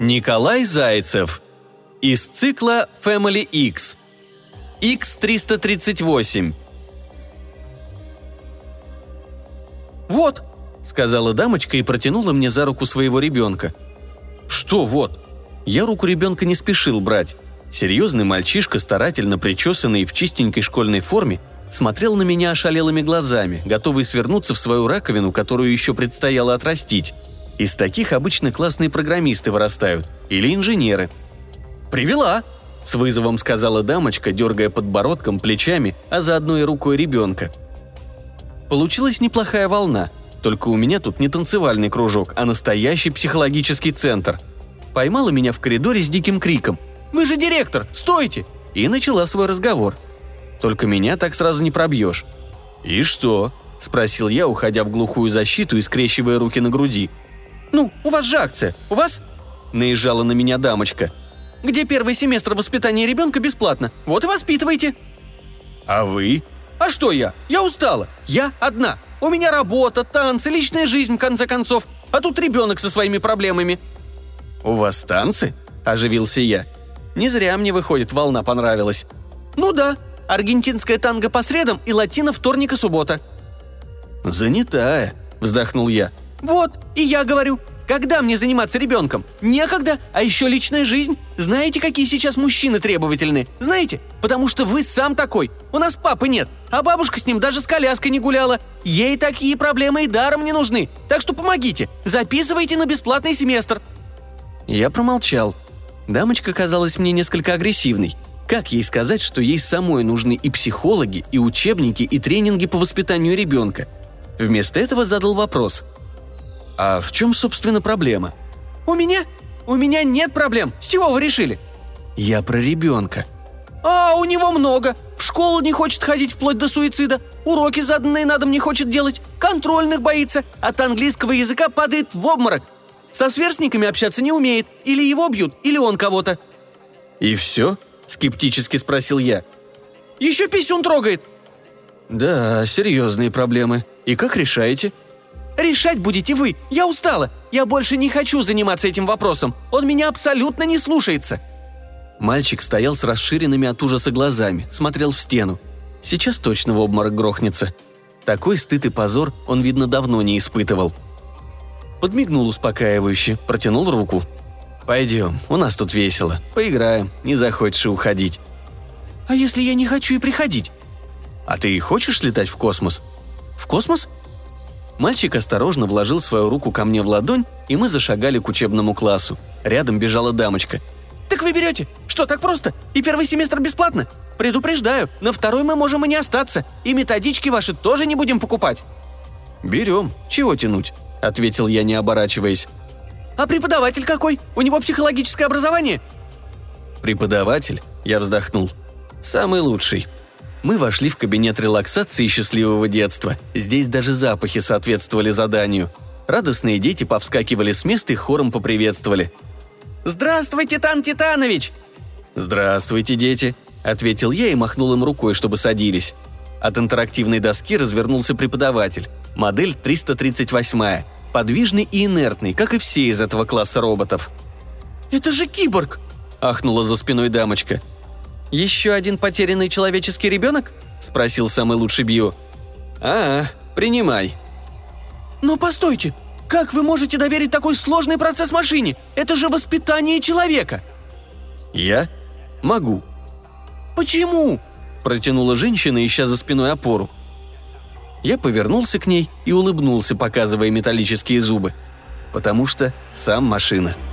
Николай Зайцев. Из цикла Family X. X338. «Вот», — сказала дамочка и протянула мне за руку своего ребенка. «Что вот?» Я руку ребенка не спешил брать. Серьезный мальчишка, старательно причесанный в чистенькой школьной форме, смотрел на меня ошалелыми глазами, готовый свернуться в свою раковину, которую еще предстояло отрастить. Из таких обычно классные программисты вырастают. Или инженеры. «Привела!» – с вызовом сказала дамочка, дергая подбородком, плечами, а заодно и рукой ребенка. Получилась неплохая волна. Только у меня тут не танцевальный кружок, а настоящий психологический центр. Поймала меня в коридоре с диким криком. «Вы же директор! Стойте!» И начала свой разговор. Только меня так сразу не пробьешь. «И что?» – спросил я, уходя в глухую защиту и скрещивая руки на груди – «Ну, у вас же акция. У вас...» Наезжала на меня дамочка. «Где первый семестр воспитания ребенка бесплатно? Вот и воспитывайте». «А вы?» «А что я? Я устала. Я одна. У меня работа, танцы, личная жизнь, в конце концов. А тут ребенок со своими проблемами». «У вас танцы?» – оживился я. «Не зря мне, выходит, волна понравилась». «Ну да. Аргентинская танго по средам и латино вторник и суббота». «Занятая», – вздохнул я. «Вот, и я говорю, когда мне заниматься ребенком? Некогда, а еще личная жизнь. Знаете, какие сейчас мужчины требовательны? Знаете? Потому что вы сам такой. У нас папы нет, а бабушка с ним даже с коляской не гуляла. Ей такие проблемы и даром не нужны. Так что помогите, записывайте на бесплатный семестр». Я промолчал. Дамочка казалась мне несколько агрессивной. Как ей сказать, что ей самой нужны и психологи, и учебники, и тренинги по воспитанию ребенка? Вместо этого задал вопрос – а в чем, собственно, проблема? У меня? У меня нет проблем. С чего вы решили? Я про ребенка. А, у него много. В школу не хочет ходить вплоть до суицида. Уроки заданные на дом не хочет делать. Контрольных боится. От английского языка падает в обморок. Со сверстниками общаться не умеет. Или его бьют, или он кого-то. «И все?» – скептически спросил я. «Еще писюн трогает». «Да, серьезные проблемы. И как решаете?» Решать будете вы. Я устала. Я больше не хочу заниматься этим вопросом. Он меня абсолютно не слушается». Мальчик стоял с расширенными от ужаса глазами, смотрел в стену. Сейчас точно в обморок грохнется. Такой стыд и позор он, видно, давно не испытывал. Подмигнул успокаивающе, протянул руку. «Пойдем, у нас тут весело. Поиграем, не захочешь и уходить». «А если я не хочу и приходить?» «А ты хочешь летать в космос?» «В космос?» Мальчик осторожно вложил свою руку ко мне в ладонь, и мы зашагали к учебному классу. Рядом бежала дамочка. «Так вы берете? Что, так просто? И первый семестр бесплатно? Предупреждаю, на второй мы можем и не остаться, и методички ваши тоже не будем покупать». «Берем. Чего тянуть?» – ответил я, не оборачиваясь. «А преподаватель какой? У него психологическое образование?» «Преподаватель?» – я вздохнул. «Самый лучший. Мы вошли в кабинет релаксации счастливого детства. Здесь даже запахи соответствовали заданию. Радостные дети повскакивали с места и хором поприветствовали. «Здравствуйте, Тан Титанович!» «Здравствуйте, дети!» – ответил я и махнул им рукой, чтобы садились. От интерактивной доски развернулся преподаватель. Модель 338 подвижный и инертный, как и все из этого класса роботов. «Это же киборг!» – ахнула за спиной дамочка – «Еще один потерянный человеческий ребенок?» – спросил самый лучший Бью. «А, принимай». «Но постойте, как вы можете доверить такой сложный процесс машине? Это же воспитание человека!» «Я? Могу». «Почему?» – протянула женщина, ища за спиной опору. Я повернулся к ней и улыбнулся, показывая металлические зубы. Потому что сам машина –